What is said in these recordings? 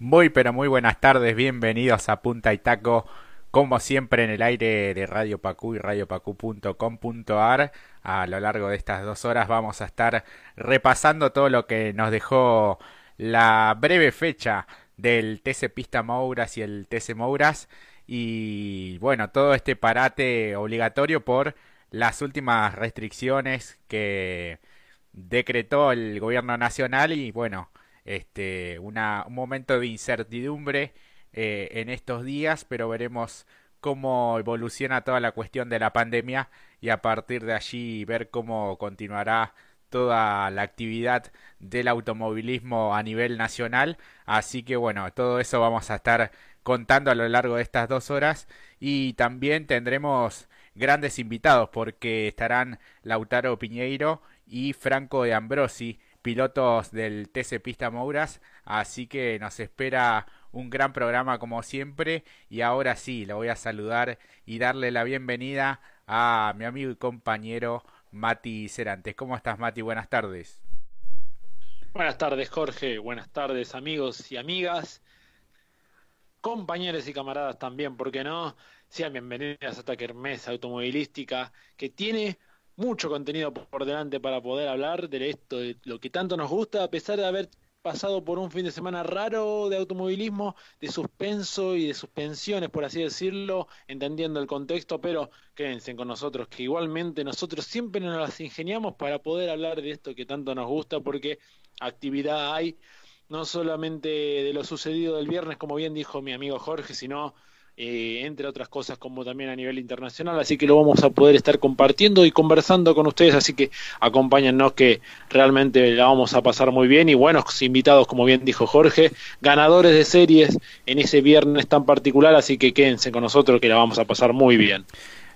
Muy pero muy buenas tardes, bienvenidos a Punta y Taco, como siempre en el aire de Radio Pacú y radiopacu.com.ar. A lo largo de estas dos horas vamos a estar repasando todo lo que nos dejó la breve fecha del TC Pista Mouras y el TC Mouras y bueno, todo este parate obligatorio por las últimas restricciones que decretó el gobierno nacional y bueno, este, una, un momento de incertidumbre eh, en estos días, pero veremos cómo evoluciona toda la cuestión de la pandemia y a partir de allí ver cómo continuará toda la actividad del automovilismo a nivel nacional. Así que bueno, todo eso vamos a estar contando a lo largo de estas dos horas y también tendremos grandes invitados porque estarán Lautaro Piñeiro y Franco de Ambrosi pilotos del TC Pista Mouras, así que nos espera un gran programa como siempre y ahora sí, le voy a saludar y darle la bienvenida a mi amigo y compañero Mati Cerantes. ¿Cómo estás Mati? Buenas tardes. Buenas tardes Jorge, buenas tardes amigos y amigas, compañeros y camaradas también, ¿por qué no? Sean bienvenidos a esta kermesa automovilística que tiene mucho contenido por delante para poder hablar de esto, de lo que tanto nos gusta, a pesar de haber pasado por un fin de semana raro de automovilismo, de suspenso y de suspensiones, por así decirlo, entendiendo el contexto, pero quédense con nosotros, que igualmente nosotros siempre nos las ingeniamos para poder hablar de esto que tanto nos gusta, porque actividad hay, no solamente de lo sucedido del viernes, como bien dijo mi amigo Jorge, sino eh, entre otras cosas como también a nivel internacional, así que lo vamos a poder estar compartiendo y conversando con ustedes, así que acompáñennos que realmente la vamos a pasar muy bien. Y buenos invitados, como bien dijo Jorge, ganadores de series en ese viernes tan particular, así que quédense con nosotros que la vamos a pasar muy bien.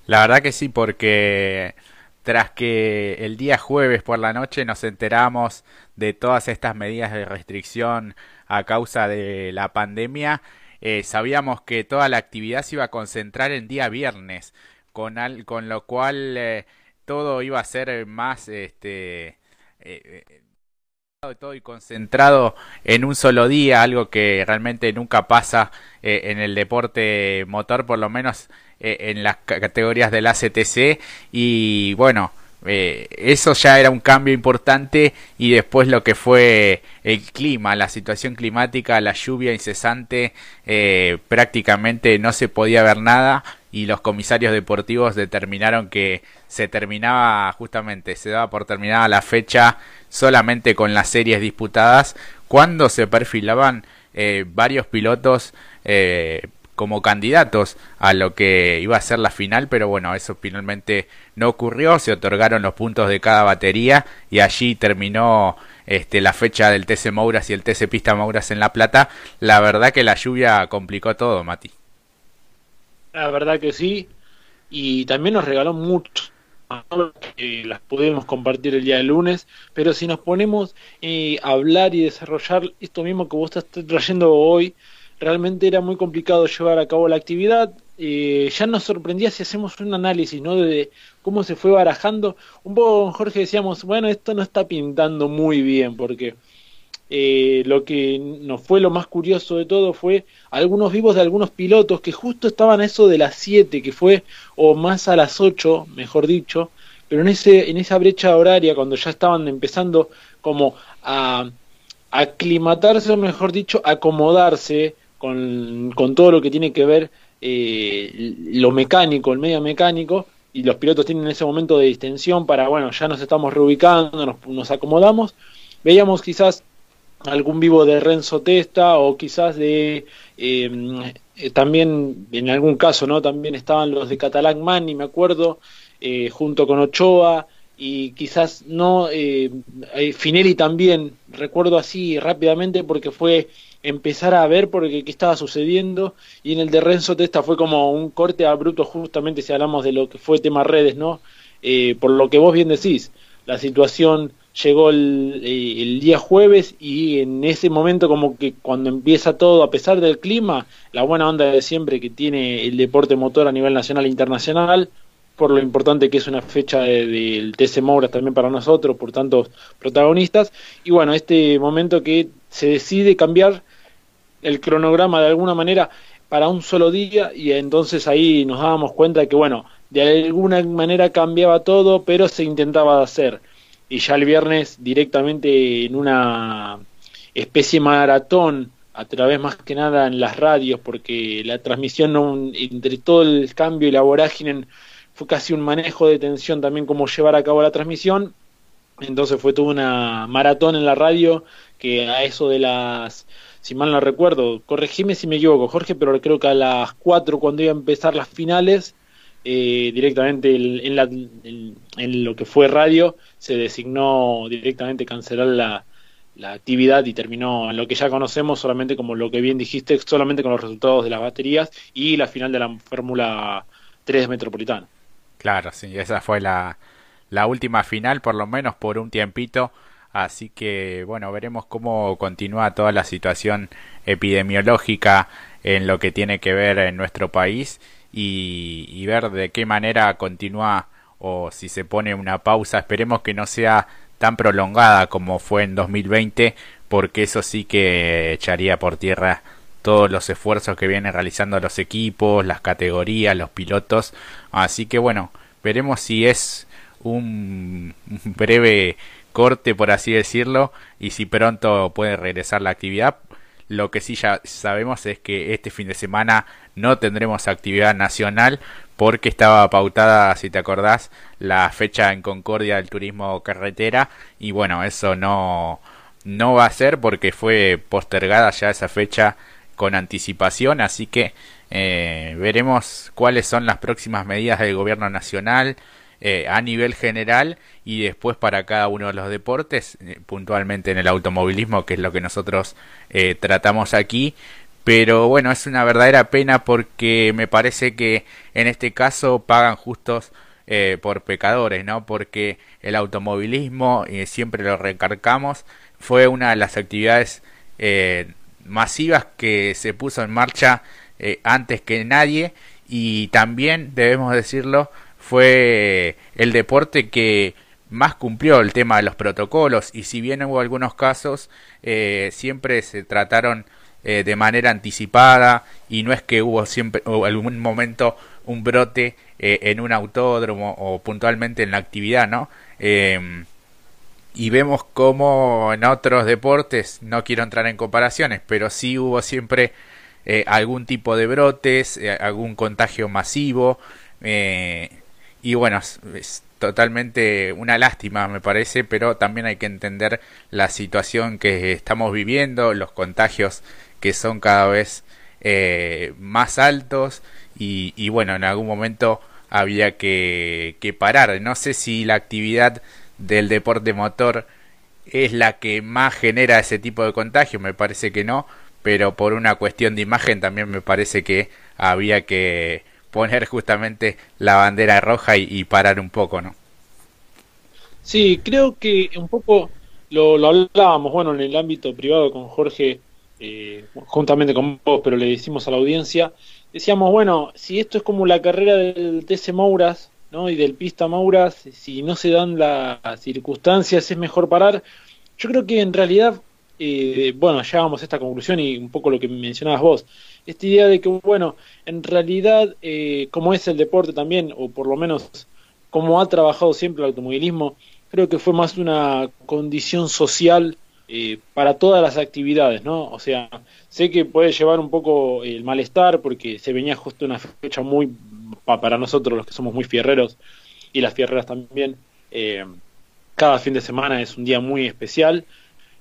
La verdad que sí, porque tras que el día jueves por la noche nos enteramos de todas estas medidas de restricción a causa de la pandemia, eh, sabíamos que toda la actividad se iba a concentrar en día viernes, con, al, con lo cual eh, todo iba a ser más este eh, todo y concentrado en un solo día, algo que realmente nunca pasa en el deporte motor, por lo menos en las categorías del ACTC y bueno, eh, eso ya era un cambio importante y después lo que fue el clima, la situación climática, la lluvia incesante, eh, prácticamente no se podía ver nada y los comisarios deportivos determinaron que se terminaba justamente, se daba por terminada la fecha solamente con las series disputadas. Cuando se perfilaban eh, varios pilotos como candidatos a lo que iba a ser la final, pero bueno, eso finalmente no ocurrió, se otorgaron los puntos de cada batería y allí terminó este, la fecha del TC Mouras y el TC Pista Mouras en La Plata. La verdad que la lluvia complicó todo, Mati. La verdad que sí, y también nos regaló mucho que las podemos compartir el día de lunes, pero si nos ponemos eh, a hablar y desarrollar esto mismo que vos estás trayendo hoy, realmente era muy complicado llevar a cabo la actividad. Eh, ya nos sorprendía si hacemos un análisis ¿no? de cómo se fue barajando. Un poco con Jorge decíamos, bueno, esto no está pintando muy bien, porque eh, lo que nos fue lo más curioso de todo fue algunos vivos de algunos pilotos que justo estaban a eso de las 7, que fue, o más a las 8, mejor dicho, pero en, ese, en esa brecha horaria, cuando ya estaban empezando como a aclimatarse, o mejor dicho, acomodarse con, con todo lo que tiene que ver eh, lo mecánico, el medio mecánico, y los pilotos tienen ese momento de distensión para, bueno, ya nos estamos reubicando, nos, acomodamos. Veíamos quizás algún vivo de Renzo Testa o quizás de eh, también en algún caso no también estaban los de Catalán Mani me acuerdo eh, junto con Ochoa y quizás no eh, Finelli también recuerdo así rápidamente porque fue empezar a ver por qué, estaba sucediendo y en el de Renzo Testa fue como un corte abrupto justamente si hablamos de lo que fue tema redes, ¿no? Eh, por lo que vos bien decís, la situación llegó el, eh, el, día jueves y en ese momento como que cuando empieza todo, a pesar del clima, la buena onda de siempre que tiene el deporte motor a nivel nacional e internacional, por lo importante que es una fecha del TC Mouras también para nosotros, por tantos protagonistas, y bueno, este momento que se decide cambiar el cronograma de alguna manera para un solo día y entonces ahí nos dábamos cuenta de que bueno, de alguna manera cambiaba todo, pero se intentaba hacer. Y ya el viernes directamente en una especie de maratón, a través más que nada en las radios, porque la transmisión entre todo el cambio y la vorágine fue casi un manejo de tensión también como llevar a cabo la transmisión. Entonces fue toda una maratón en la radio que a eso de las, si mal no recuerdo, corregime si me equivoco, Jorge, pero creo que a las 4 cuando iba a empezar las finales, eh, directamente en, la, lo que fue radio, se designó directamente cancelar la, actividad y terminó en lo que ya conocemos solamente como lo que bien dijiste, solamente con los resultados de las baterías y la final de la Fórmula 3 Metropolitana. Claro, sí, esa fue la última final, por lo menos por un tiempito. Así que, bueno, veremos cómo continúa toda la situación epidemiológica en lo que tiene que ver en nuestro país y, ver de qué manera continúa o si se pone una pausa. Esperemos que no sea tan prolongada como fue en 2020, porque eso sí que echaría por tierra todos los esfuerzos que vienen realizando los equipos, las categorías, los pilotos. Así que bueno, veremos si es un breve corte, por así decirlo, y si pronto puede regresar la actividad. Lo que sí ya sabemos es que este fin de semana no tendremos actividad nacional porque estaba pautada, si te acordás, la fecha en Concordia del turismo carretera y bueno, eso no, no va a ser porque fue postergada ya esa fecha con anticipación, así que eh, veremos cuáles son las próximas medidas del gobierno nacional eh, a nivel general y después para cada uno de los deportes, eh, puntualmente en el automovilismo, que es lo que nosotros tratamos aquí, pero bueno, es una verdadera pena porque me parece que en este caso pagan justos eh, por pecadores, ¿no? Porque el automovilismo, siempre lo recargamos, fue una de las actividades eh, masivas que se puso en marcha eh, antes que nadie y también, debemos decirlo, fue el deporte que más cumplió el tema de los protocolos y si bien hubo algunos casos, siempre se trataron eh, de manera anticipada y no es que hubo siempre o algún momento un brote eh, en un autódromo o puntualmente en la actividad, ¿no? Em, y vemos como en otros deportes, no quiero entrar en comparaciones, pero sí hubo siempre eh, algún tipo de brotes, algún contagio masivo, y bueno, es totalmente una lástima me parece, pero también hay que entender la situación que estamos viviendo, los contagios que son cada vez eh, más altos y, bueno, en algún momento había que, que parar. No sé si la actividad del deporte motor es la que más genera ese tipo de contagio, me parece que no, pero por una cuestión de imagen también me parece que había que poner justamente la bandera roja y, parar un poco, ¿no? Sí, creo que un poco lo, lo hablábamos, bueno, en el ámbito privado con Jorge eh, juntamente con vos, pero le decimos a la audiencia, decíamos, bueno, si esto es como la carrera del TC Mouras, ¿no? Y del Pista Mouras, si no se dan las circunstancias, es mejor parar. Yo creo que en realidad, eh, bueno, llegamos a esta conclusión y un poco lo que mencionabas vos, esta idea de que, bueno, en realidad, eh, como es el deporte también, o por lo menos como ha trabajado siempre el automovilismo, creo que fue más una condición social eh, para todas las actividades, ¿no? O sea, sé que puede llevar un poco el malestar porque se venía justo una fecha muy, para nosotros los que somos muy fierreros y las fierreras también, eh, cada fin de semana es un día muy especial,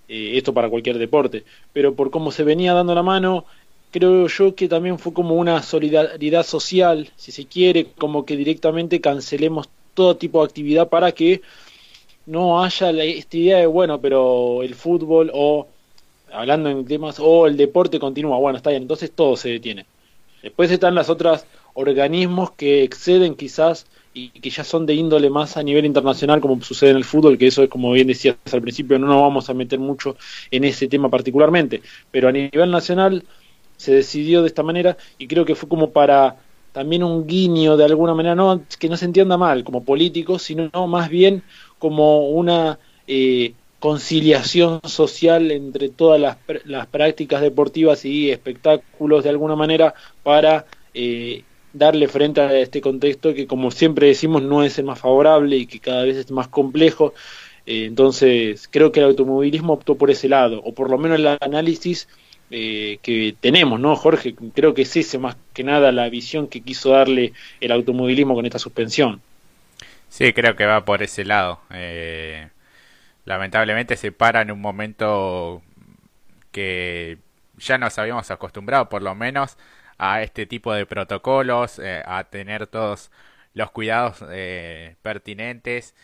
eh, esto para cualquier deporte, pero por cómo se venía dando la mano, creo yo que también fue como una solidaridad social, si se quiere, como que directamente cancelemos todo tipo de actividad para que no haya esta idea de, bueno, pero el fútbol o, hablando en temas, o el deporte continúa, bueno, está bien, entonces todo se detiene. Después están las otras organismos que exceden quizás y que ya son de índole más a nivel internacional como sucede en el fútbol, que eso es como bien decías al principio, no nos vamos a meter mucho en ese tema particularmente, pero a nivel nacional se decidió de esta manera y creo que fue como para también un guiño de alguna manera, no que no se entienda mal como político, sino más bien como una eh, conciliación social entre todas las, las, prácticas deportivas y espectáculos de alguna manera para eh, darle frente a este contexto que como siempre decimos no es el más favorable y que cada vez es más complejo. Eh, entonces creo que el automovilismo optó por ese lado, o por lo menos el análisis eh, que tenemos, ¿no, Jorge? Creo que es ese más que nada la visión que quiso darle el automovilismo con esta suspensión. Sí, creo que va por ese lado. Eh, lamentablemente se para en un momento que ya nos habíamos acostumbrado, por lo menos, a este tipo de protocolos, eh, a tener todos los cuidados eh, pertinentes.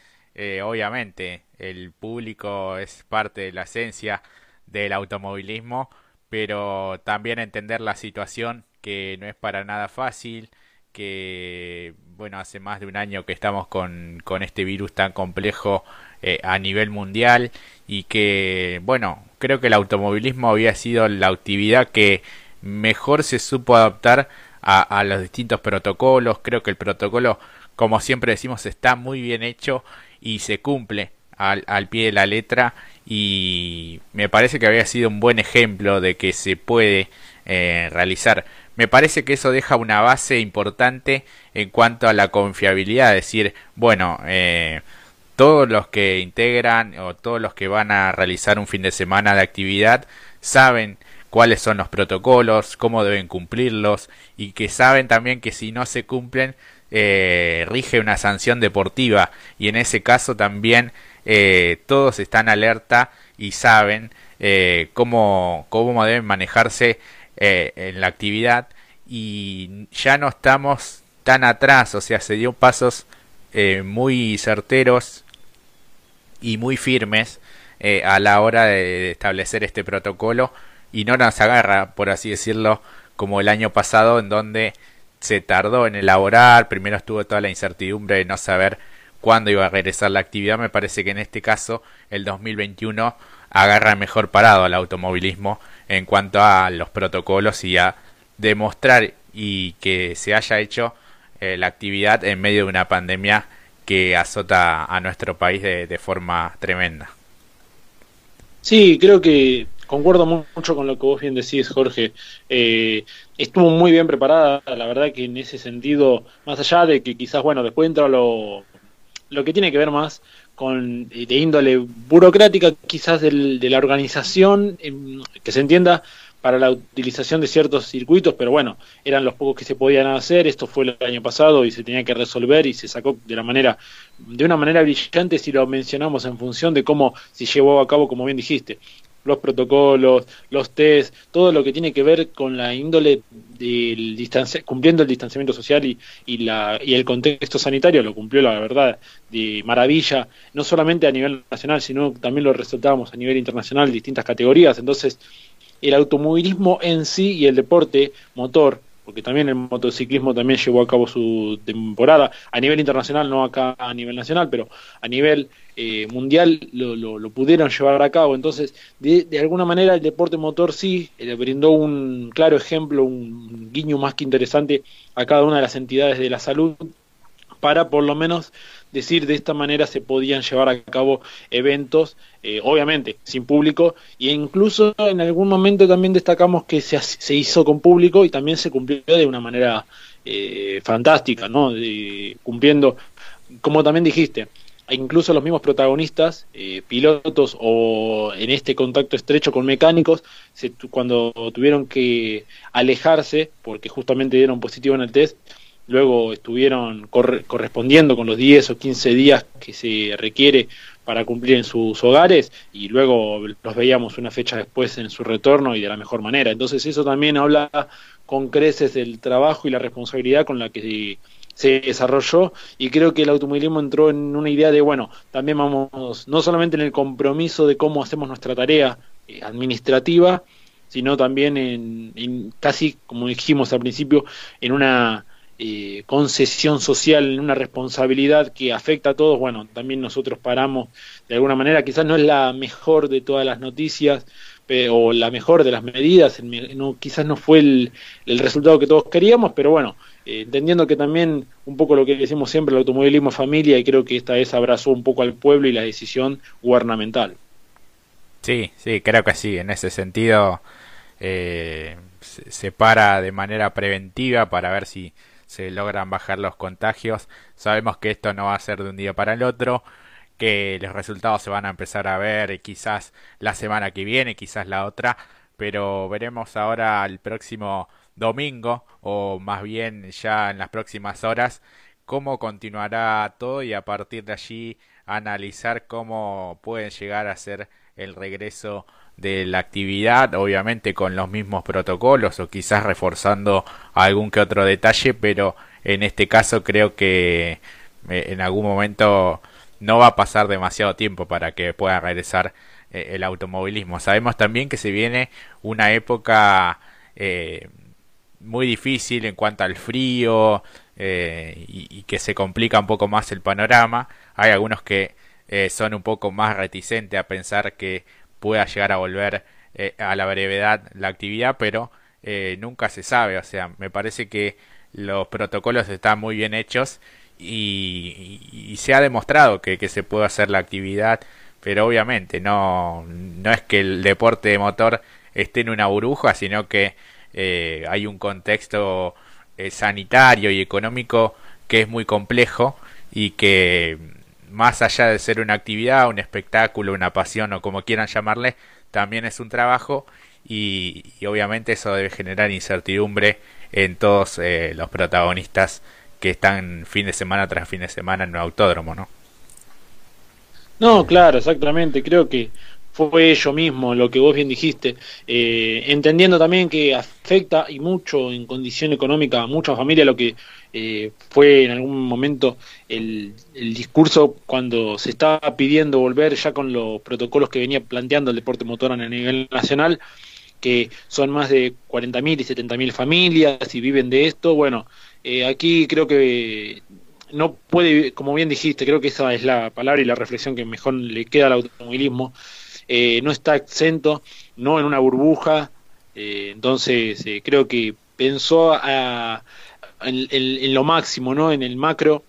obviamente, el público es parte de la esencia del automovilismo, pero también entender la situación que no es para nada fácil que, bueno, hace más de un año que estamos con, con este virus tan complejo eh, a nivel mundial y que, bueno, creo que el automovilismo había sido la actividad que mejor se supo adaptar a, a los distintos protocolos. Creo que el protocolo, como siempre decimos, está muy bien hecho y se cumple al, al pie de la letra y me parece que había sido un buen ejemplo de que se puede eh, realizar. Me parece que eso deja una base importante en cuanto a la confiabilidad, decir, bueno, eh, todos los que integran o todos los que van a realizar un fin de semana de actividad saben cuáles son los protocolos, cómo deben cumplirlos y que saben también que si no se cumplen eh, rige una sanción deportiva y en ese caso también eh, todos están alerta y saben eh, cómo, cómo deben manejarse eh, en la actividad. Y ya no estamos tan atrás, o sea, se dio pasos eh, muy certeros y muy firmes a la hora de establecer este protocolo. Y no nos agarra, por así decirlo, como el año pasado en donde se tardó en elaborar, primero estuvo toda la incertidumbre de no saber cuándo iba a regresar la actividad, me parece que en este caso el 2021 agarra mejor parado al automovilismo en cuanto a los protocolos y a demostrar y que se haya hecho eh, la actividad en medio de una pandemia que azota a nuestro país de, forma tremenda. Sí, creo que concuerdo mucho con lo que vos bien decís, Jorge. Eh, estuvo muy bien preparada, la verdad que en ese sentido, más allá de que quizás, bueno, después entra lo, lo que tiene que ver más con eh, de índole burocrática quizás del, de la organización em, que se entienda para la utilización de ciertos circuitos, pero bueno, eran los pocos que se podían hacer, esto fue el año pasado y se tenía que resolver y se sacó de la manera de una manera brillante si lo mencionamos en función de cómo se llevó a cabo como bien dijiste, los protocolos, los test, todo lo que tiene que ver con la índole del cumpliendo el distanciamiento social y, y, la, y el contexto sanitario, lo cumplió la verdad de maravilla, no solamente a nivel nacional, sino también lo resultábamos a nivel internacional, distintas categorías. Entonces, el automovilismo en sí y el deporte motor porque también el motociclismo también llevó a cabo su temporada a nivel internacional, no acá a nivel nacional, pero a nivel eh, mundial lo, lo, lo, pudieron llevar a cabo. Entonces, de, de alguna manera el deporte motor sí le brindó un claro ejemplo, un guiño más que interesante a cada una de las entidades de la salud para por lo menos decir de esta manera se podían llevar a cabo eventos, eh, obviamente sin público, e incluso en algún momento también destacamos que se, se hizo con público y también se cumplió de una manera eh, fantástica, ¿no? Cumpliendo, como también dijiste, incluso los mismos protagonistas, eh, pilotos o en este contacto estrecho con mecánicos, se, cuando tuvieron que alejarse, porque justamente dieron positivo en el test, luego estuvieron corre correspondiendo con los 10 o 15 días que se requiere para cumplir en sus hogares y luego los veíamos una fecha después en su retorno y de la mejor manera. Entonces eso también habla con creces del trabajo y la responsabilidad con la que se desarrolló y creo que el automovilismo entró en una idea de, bueno, también vamos, no solamente en el compromiso de cómo hacemos nuestra tarea eh, administrativa, sino también en, en casi, como dijimos al principio, en una eh, concesión social, una responsabilidad que afecta a todos, bueno, también nosotros paramos de alguna manera, quizás no es la mejor de todas las noticias o la mejor de las medidas, quizás no fue el, el, resultado que todos queríamos, pero bueno, eh, entendiendo que también un poco lo que decimos siempre, el automovilismo familia, y creo que esta vez abrazó un poco al pueblo y la decisión gubernamental. Sí, sí, creo que sí. En ese sentido, eh, se para de manera preventiva para ver si se logran bajar los contagios. Sabemos que esto no va a ser de un día para el otro, que los resultados se van a empezar a ver quizás la semana que viene, quizás la otra, pero veremos ahora el próximo domingo o más bien ya en las próximas horas cómo continuará todo y a partir de allí analizar cómo pueden llegar a ser el regreso de la actividad, obviamente con los mismos protocolos o quizás reforzando algún que otro detalle, pero en este caso creo que eh, en algún momento no va a pasar demasiado tiempo para que pueda regresar eh, el automovilismo. Sabemos también que se viene una época eh, muy difícil en cuanto al frío y, y, que se complica un poco más el panorama. Hay algunos que son un poco más reticentes a pensar que pueda llegar a volver eh, a la brevedad la actividad, pero eh, nunca se sabe. O sea, me parece que los protocolos están muy bien hechos y, se ha demostrado que, se puede hacer la actividad, pero obviamente no, no es que el deporte de motor esté en una burbuja, sino que eh, hay un contexto sanitario y económico que es muy complejo y que más allá de ser una actividad, un espectáculo, una pasión o como quieran llamarle, también es un trabajo y, obviamente eso debe generar incertidumbre en todos eh, los protagonistas que están fin de semana tras fin de semana en un autódromo, ¿no? No, claro, exactamente. Creo que fue ello mismo lo que vos bien dijiste, eh, entendiendo también que afecta y mucho en condición económica a muchas familias lo que eh, fue en algún momento el, discurso cuando se estaba pidiendo volver ya con los protocolos que venía planteando el deporte motor a nivel nacional, que son más de 40.000 y 70.000 familias y viven de esto. Bueno, eh, aquí creo que no puede, como bien dijiste, creo que esa es la palabra y la reflexión que mejor le queda al automovilismo, eh, no está exento, no en una burbuja, entonces creo que pensó a, en, lo máximo, ¿no? En el macro,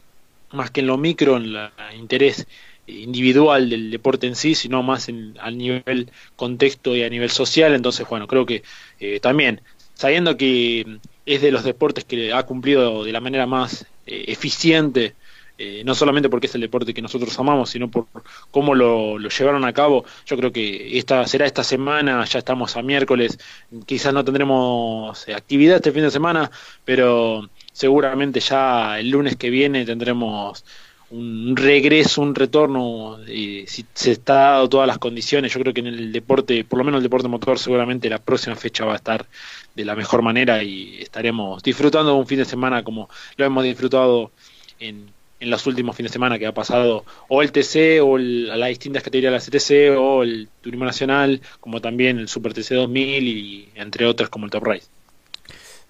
más que en lo micro, en el interés individual del deporte en sí, sino más en, al nivel contexto y a nivel social. Entonces, bueno, creo que eh, también, sabiendo que es de los deportes que ha cumplido de la manera más eh, eficiente, eh, no solamente porque es el deporte que nosotros amamos, sino por cómo lo, lo, llevaron a cabo. Yo creo que esta será esta semana, ya estamos a miércoles, quizás no tendremos actividad este fin de semana, pero seguramente ya el lunes que viene tendremos un regreso, un retorno, y si se está dado todas las condiciones, yo creo que en el deporte, por lo menos el deporte motor, seguramente la próxima fecha va a estar de la mejor manera y estaremos disfrutando de un fin de semana como lo hemos disfrutado en, en los últimos fines de semana que ha pasado o el TC o las distintas categorías de la CTC o el Turismo Nacional, como también el Super TC 2000 y entre otros como el Top Race.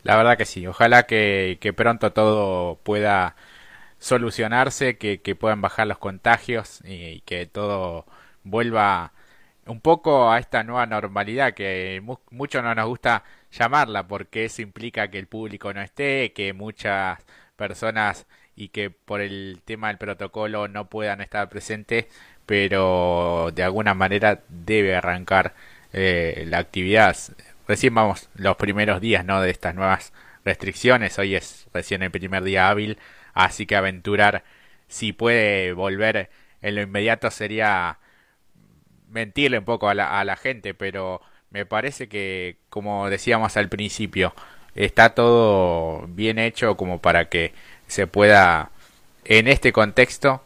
La verdad que sí, ojalá que, pronto todo pueda solucionarse, que, puedan bajar los contagios y, que todo vuelva un poco a esta nueva normalidad que mucho no nos gusta llamarla porque eso implica que el público no esté, que muchas personas y que por el tema del protocolo no puedan estar presentes, pero de alguna manera debe arrancar eh, la actividad recién vamos los primeros días ¿no? de estas nuevas restricciones. Hoy es recién el primer día hábil, así que aventurar si puede volver en lo inmediato sería mentirle un poco a la, a la gente, pero me parece que, como decíamos al principio, está todo bien hecho como para que se pueda, en este contexto,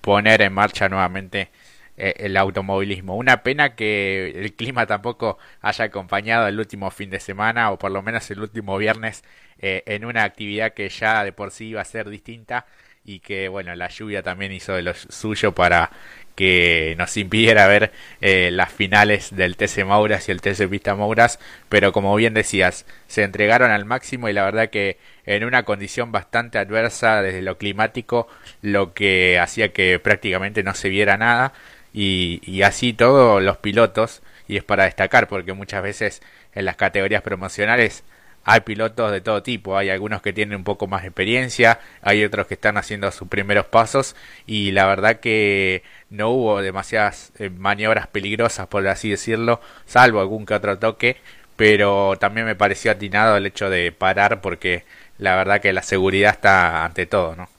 poner en marcha nuevamente eh, el automovilismo. Una pena que el clima tampoco haya acompañado el último fin de semana o por lo menos el último viernes eh, en una actividad que ya de por sí iba a ser distinta y que bueno la lluvia también hizo de lo suyo para que nos impidiera ver eh, las finales del TC Mauras y el TC Pista Mauras, pero como bien decías, se entregaron al máximo y la verdad que en una condición bastante adversa desde lo climático, lo que hacía que prácticamente no se viera nada, y, así todos los pilotos, y es para destacar porque muchas veces en las categorías promocionales hay pilotos de todo tipo, hay algunos que tienen un poco más de experiencia, hay otros que están haciendo sus primeros pasos y la verdad que no hubo demasiadas eh, maniobras peligrosas, por así decirlo, salvo algún que otro toque, pero también me pareció atinado el hecho de parar porque la verdad que la seguridad está ante todo, ¿no?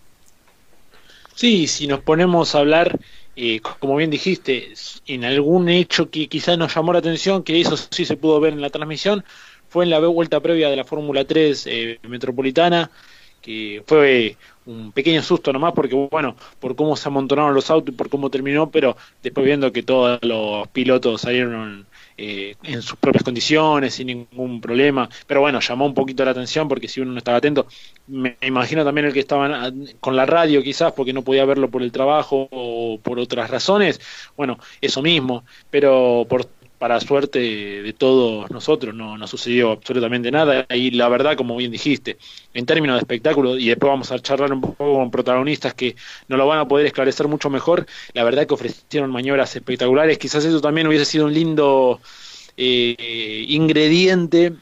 Sí, si nos ponemos a hablar, eh, como bien dijiste, en algún hecho que quizás nos llamó la atención, que eso sí se pudo ver en la transmisión, fue en la vuelta previa de la Fórmula 3 eh, Metropolitana, que fue un pequeño susto nomás, porque bueno, por cómo se amontonaron los autos y por cómo terminó, pero después viendo que todos los pilotos salieron eh, en sus propias condiciones, sin ningún problema, pero bueno, llamó un poquito la atención porque si uno no estaba atento, me imagino también el que estaba con la radio quizás porque no podía verlo por el trabajo o por otras razones, bueno, eso mismo, pero por para suerte de todos nosotros no, no sucedió absolutamente nada. Y la verdad como bien dijiste en términos de espectáculo y después vamos a charlar un poco con protagonistas que nos lo van a poder esclarecer mucho mejor la verdad que ofrecieron maniobras espectaculares. Quizás eso también hubiese sido un lindo eh, ingrediente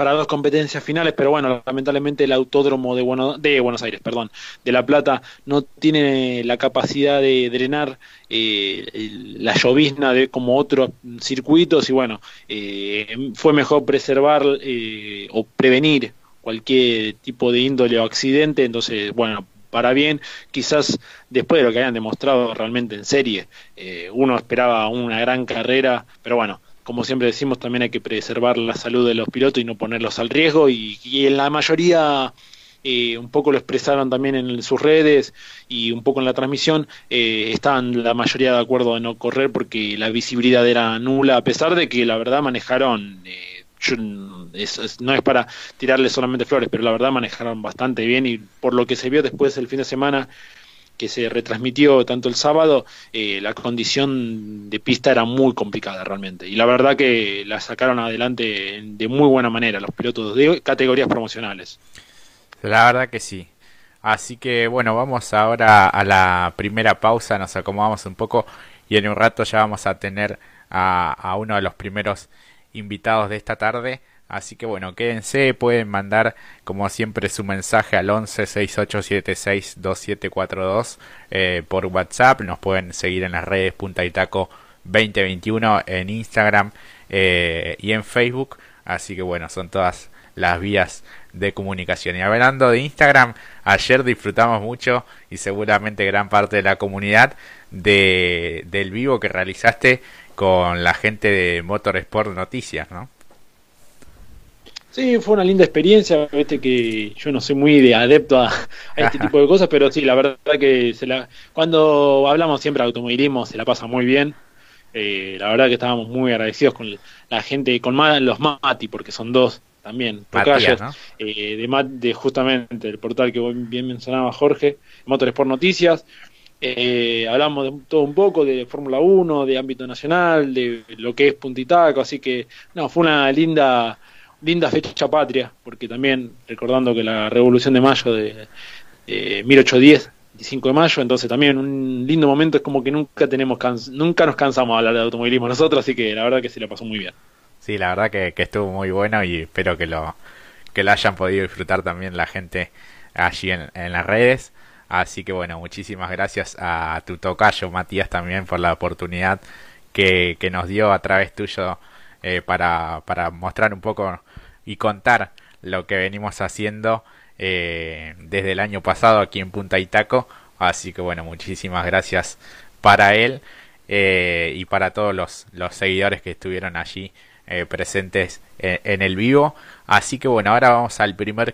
para dos competencias finales, pero bueno, lamentablemente el autódromo de, de Buenos Aires, perdón, de La Plata no tiene la capacidad de drenar eh, la llovizna de como otros circuitos y bueno, eh, fue mejor preservar eh, o prevenir cualquier tipo de índole o accidente, entonces bueno, para bien, quizás después de lo que hayan demostrado realmente en serie, uno esperaba una gran carrera, pero bueno, como siempre decimos, también hay que preservar la salud de los pilotos y no ponerlos al riesgo. Y, en la mayoría, eh, un poco lo expresaron también en sus redes y un poco en la transmisión, eh, estaban la mayoría de acuerdo de no correr porque la visibilidad era nula, a pesar de que la verdad manejaron. Eh, no es para tirarle solamente flores, pero la verdad manejaron bastante bien y por lo que se vio después del fin de semana que se retransmitió tanto el sábado, eh, la condición de pista era muy complicada realmente. Y la verdad que la sacaron adelante de muy buena manera los pilotos de categorías promocionales. La verdad que sí. Así que bueno, vamos ahora a la primera pausa, nos acomodamos un poco y en un rato ya vamos a tener a, a uno de los primeros invitados de esta tarde. Así que bueno, quédense, pueden mandar como siempre su mensaje al 11 6876 2742 eh, por WhatsApp, nos pueden seguir en las redes Punta Itaco 2021 en Instagram eh, y en Facebook, así que bueno, son todas las vías de comunicación. Y hablando de Instagram, ayer disfrutamos mucho y seguramente gran parte de la comunidad de, del vivo que realizaste con la gente de Motorsport Noticias, ¿no? Sí, fue una linda experiencia, viste que yo no soy muy de adepto a, este tipo de cosas, pero sí, la verdad que se la, cuando hablamos siempre de automovilismo se la pasa muy bien. Eh, la verdad que estábamos muy agradecidos con la gente, con los Mati, porque son dos también, eh, de, de justamente el portal que bien mencionaba Jorge, Motores por Noticias. Eh, hablamos de todo un poco de Fórmula 1, de ámbito nacional, de lo que es Puntitaco, así que no, fue una linda linda fecha patria, porque también recordando que la Revolución de Mayo de, 1810, 25 de mayo, entonces también un lindo momento, es como que nunca tenemos nunca nos cansamos de hablar de automovilismo nosotros, así que la verdad que se la pasó muy bien. Sí, la verdad que, estuvo muy bueno y espero que lo que lo hayan podido disfrutar también la gente allí en, las redes. Así que bueno, muchísimas gracias a tu tocayo Matías también por la oportunidad que, que nos dio a través tuyo eh, para, para mostrar un poco y contar lo que venimos haciendo eh, desde el año pasado aquí en Punta Itaco. Así que bueno, muchísimas gracias para él eh, y para todos los, los, seguidores que estuvieron allí presentes en, el vivo. Así que bueno, ahora vamos al primer